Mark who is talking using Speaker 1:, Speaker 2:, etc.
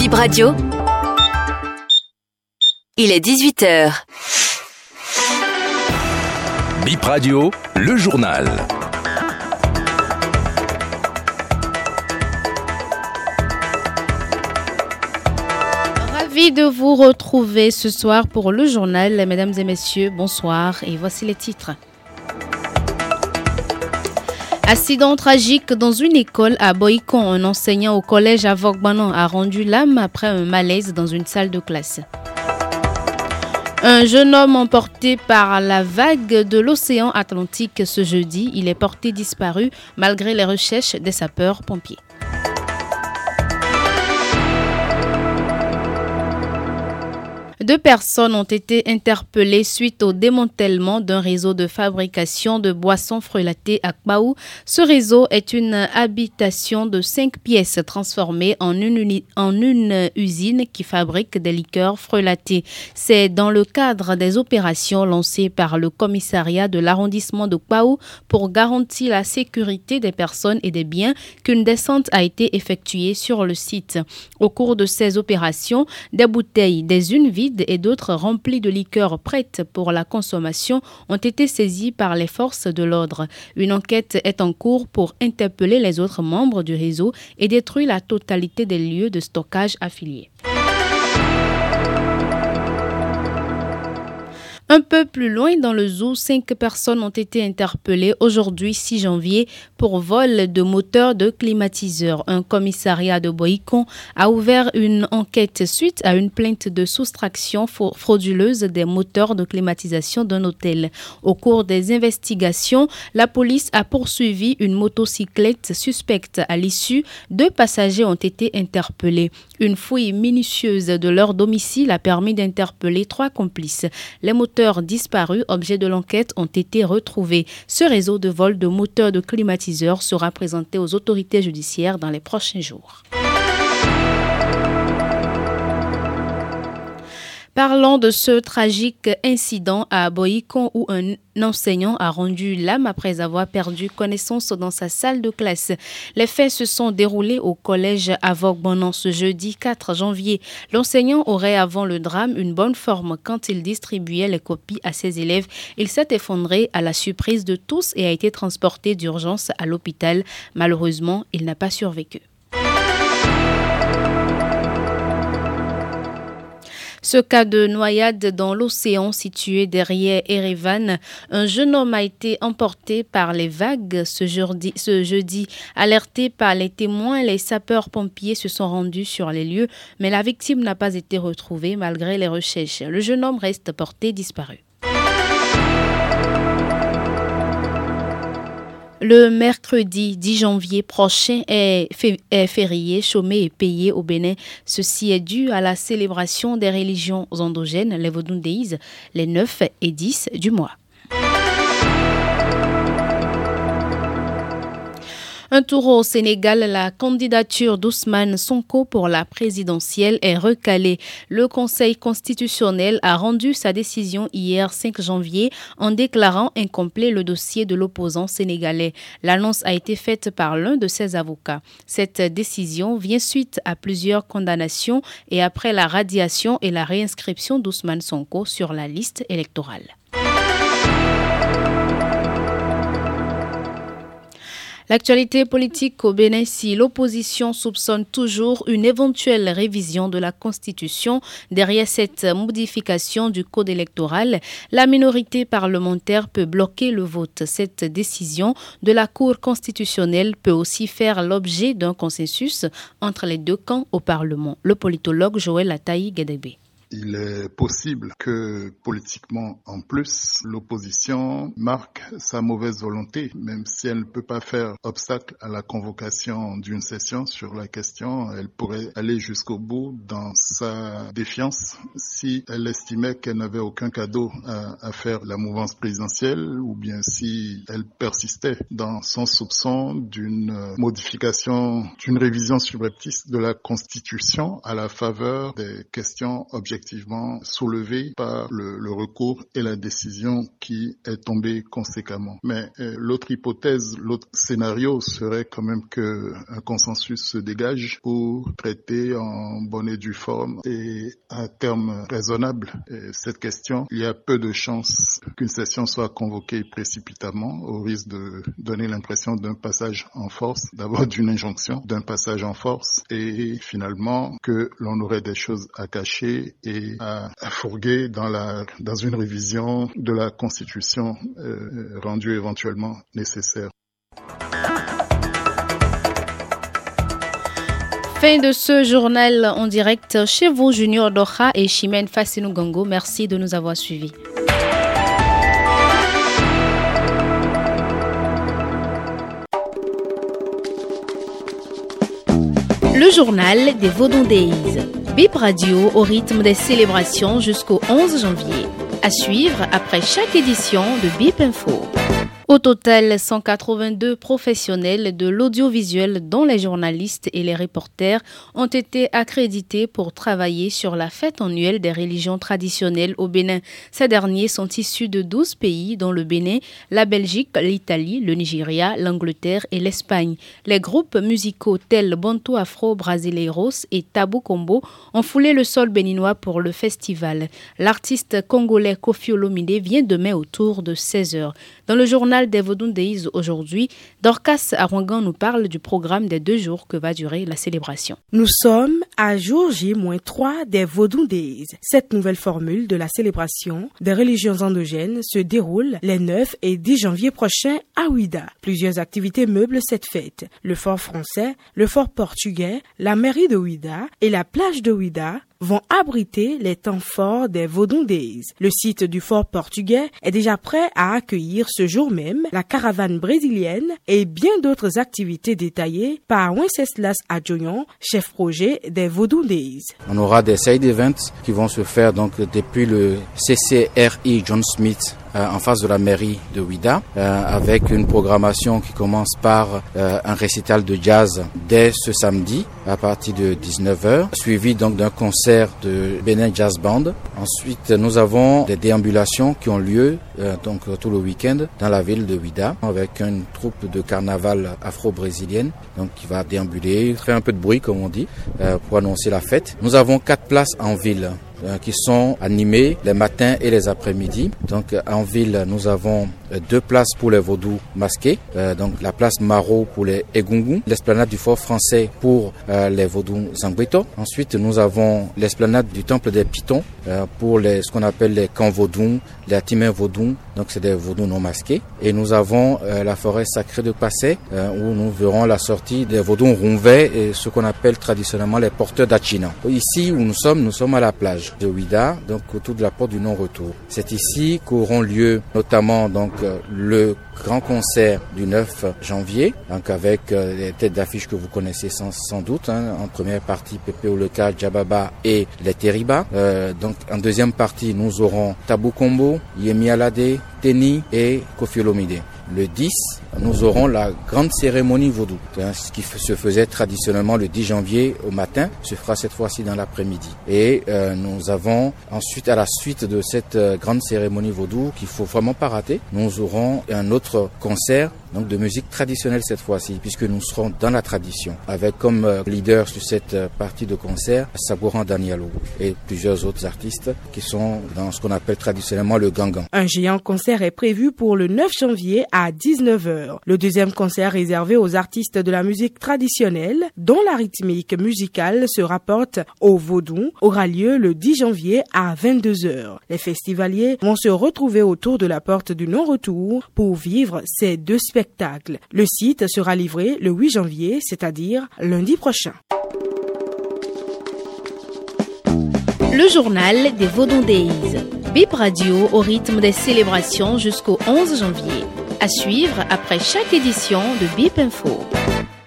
Speaker 1: Bip Radio. Il est 18h.
Speaker 2: Bip Radio, le journal.
Speaker 3: Ravi de vous retrouver ce soir pour le journal. Mesdames et messieurs, bonsoir et voici les titres. Accident tragique dans une école à Boïcon. Un enseignant au collège à Vogbanan a rendu l'âme après un malaise dans une salle de classe. Un jeune homme emporté par la vague de l'océan Atlantique ce jeudi, il est porté disparu malgré les recherches des sapeurs-pompiers. Deux personnes ont été interpellées suite au démantèlement d'un réseau de fabrication de boissons frelatés à Kbaou. Ce réseau est une habitation de cinq pièces transformée en une, en une usine qui fabrique des liqueurs frelatées. C'est dans le cadre des opérations lancées par le commissariat de l'arrondissement de Kbaou pour garantir la sécurité des personnes et des biens qu'une descente a été effectuée sur le site. Au cours de ces opérations, des bouteilles, des unes vides et d'autres remplis de liqueurs prêtes pour la consommation ont été saisis par les forces de l'ordre. Une enquête est en cours pour interpeller les autres membres du réseau et détruire la totalité des lieux de stockage affiliés. Un peu plus loin dans le zoo, cinq personnes ont été interpellées aujourd'hui 6 janvier pour vol de moteurs de climatiseurs. Un commissariat de Boïcon a ouvert une enquête suite à une plainte de soustraction frauduleuse des moteurs de climatisation d'un hôtel. Au cours des investigations, la police a poursuivi une motocyclette suspecte. À l'issue, deux passagers ont été interpellés. Une fouille minutieuse de leur domicile a permis d'interpeller trois complices. Les moteurs disparus, objets de l'enquête, ont été retrouvés. Ce réseau de vol de moteurs de climatiseurs sera présenté aux autorités judiciaires dans les prochains jours. Parlons de ce tragique incident à Boïcon où un enseignant a rendu l'âme après avoir perdu connaissance dans sa salle de classe. Les faits se sont déroulés au collège Avoc-Bonan ce jeudi 4 janvier. L'enseignant aurait avant le drame une bonne forme quand il distribuait les copies à ses élèves. Il s'est effondré à la surprise de tous et a été transporté d'urgence à l'hôpital. Malheureusement, il n'a pas survécu. Ce cas de noyade dans l'océan situé derrière Erevan, un jeune homme a été emporté par les vagues ce jeudi. Alerté par les témoins, les sapeurs-pompiers se sont rendus sur les lieux, mais la victime n'a pas été retrouvée malgré les recherches. Le jeune homme reste porté disparu. Le mercredi 10 janvier prochain est, férié, chômé et payé au Bénin. Ceci est dû à la célébration des religions endogènes, les Vodundéis, les 9 et 10 du mois. Un tour au Sénégal, la candidature d'Ousmane Sonko pour la présidentielle est recalée. Le Conseil constitutionnel a rendu sa décision hier 5 janvier en déclarant incomplet le dossier de l'opposant sénégalais. L'annonce a été faite par l'un de ses avocats. Cette décision vient suite à plusieurs condamnations et après la radiation et la réinscription d'Ousmane Sonko sur la liste électorale. L'actualité politique au Bénin, si l'opposition soupçonne toujours une éventuelle révision de la Constitution derrière cette modification du code électoral, la minorité parlementaire peut bloquer le vote. Cette décision de la Cour constitutionnelle peut aussi faire l'objet d'un consensus entre les deux camps au Parlement. Le politologue Joël Ataï Guédébé.
Speaker 4: Il est possible que politiquement, en plus, l'opposition marque sa mauvaise volonté, même si elle ne peut pas faire obstacle à la convocation d'une session sur la question, elle pourrait aller jusqu'au bout dans sa défiance si elle estimait qu'elle n'avait aucun cadeau à, à, faire la mouvance présidentielle ou bien si elle persistait dans son soupçon d'une modification, d'une révision subreptice de la Constitution à la faveur des questions objectives effectivement soulevés par le, le, recours et la décision qui est tombée conséquemment. Mais euh, l'autre hypothèse, l'autre scénario serait quand même que un consensus se dégage pour traiter en bonne et due forme et à terme raisonnable cette question. Il y a peu de chances qu'une session soit convoquée précipitamment au risque de donner l'impression d'un passage en force, d'abord d'une injonction, d'un passage en force et finalement que l'on aurait des choses à cacher et à, fourguer dans la dans une révision de la Constitution euh, rendue éventuellement nécessaire.
Speaker 3: Fin de ce journal en direct chez vous, Junior Doha et Chimène Fassinou Gango. Merci de nous avoir suivis. Le journal des Vaudon Days. Bip Radio au rythme des célébrations jusqu'au 11 janvier. À suivre après chaque édition de Bip Info. Au total, 182 professionnels de l'audiovisuel, dont les journalistes et les reporters, ont été accrédités pour travailler sur la fête annuelle des religions traditionnelles au Bénin. Ces derniers sont issus de 12 pays, dont le Bénin, la Belgique, l'Italie, le Nigeria, l'Angleterre et l'Espagne. Les groupes musicaux tels Bantu Afro Brasileiros et Tabou Combo ont foulé le sol béninois pour le festival. L'artiste congolais Kofi Olomide vient demain autour de 16h. Dans le journal des Vodun Days aujourd'hui, Dorcas Arwangan nous parle du programme des deux jours que va durer la célébration.
Speaker 1: Nous sommes à jour J-3 des Days. Cette nouvelle formule de la célébration des religions endogènes se déroule les 9 et 10 janvier prochains à Ouida. Plusieurs activités meublent cette fête. Le fort français, le fort portugais, la mairie de Ouida et la plage de Ouida vont abriter les temps forts des Vaudon Days. Le site du fort portugais est déjà prêt à accueillir ce jour même la caravane brésilienne et bien d'autres activités détaillées par Wenceslas Adjoyon, chef projet des
Speaker 5: On aura des side events qui vont se faire donc depuis le CCRI John Smith en face de la mairie de Ouida, euh, avec une programmation qui commence par euh, un récital de jazz dès ce samedi à partir de 19h, suivi donc d'un concert de Benin Jazz Band. Ensuite, nous avons des déambulations qui ont lieu donc tout le week-end dans la ville de Ouida avec une troupe de carnaval afro-brésilienne donc qui va déambuler, faire un peu de bruit comme on dit pour annoncer la fête. Nous avons quatre places en ville euh, qui sont animés les matins et les après-midi. Donc en ville, nous avons euh, deux places pour les vaudous masqués, euh, donc la place Maro pour les Egungun, l'esplanade du fort français pour les vaudous Zangbeto. Ensuite, nous avons l'esplanade du temple des Pitons pour les, ce qu'on appelle les camps vaudous, les atimins vaudous, donc c'est des vaudous non masqués. Et nous avons la forêt sacrée de Passé où nous verrons la sortie des vaudous ronvets et ce qu'on appelle traditionnellement les porteurs d'Achina. Ici où nous sommes, nous sommes à la plage de Ouida, donc autour de la porte du non-retour. C'est ici qu'auront lieu notamment donc euh, le grand concert du 9 janvier, donc avec euh, les têtes d'affiche que vous connaissez sans, doute. Hein, en première partie, Pepe Oleka, Djababa et les Teriba. Euh, donc en deuxième partie, nous aurons Tabou Combo, Yemi Alade, Teni et Kofi Olomide. Le 10, nous aurons la grande cérémonie vaudou, hein, ce qui se faisait traditionnellement le 10 janvier au matin, se fera cette fois-ci dans l'après-midi. Et euh, nous avons ensuite, à la suite de cette euh, grande cérémonie vaudou, qu'il faut vraiment pas rater, nous aurons un autre concert donc de musique traditionnelle cette fois-ci, puisque nous serons dans la tradition, avec comme euh, leader sur cette partie de concert Sabouran Danielo et plusieurs autres artistes qui sont dans ce qu'on appelle traditionnellement le gangan.
Speaker 1: Un géant concert est prévu pour le 9 janvier à 19h. Le deuxième concert réservé aux artistes de la musique traditionnelle, dont la rythmique musicale se rapporte au vaudou, aura lieu le 10 janvier à 22h. Les festivaliers vont se retrouver autour de la porte du non-retour pour vivre ces deux spectacles. Le site sera livré le 8 janvier, c'est-à-dire lundi prochain.
Speaker 3: Le journal des Vaudon Days. Bip Radio au rythme des célébrations jusqu'au 11 janvier. À suivre après chaque édition de Bip Info.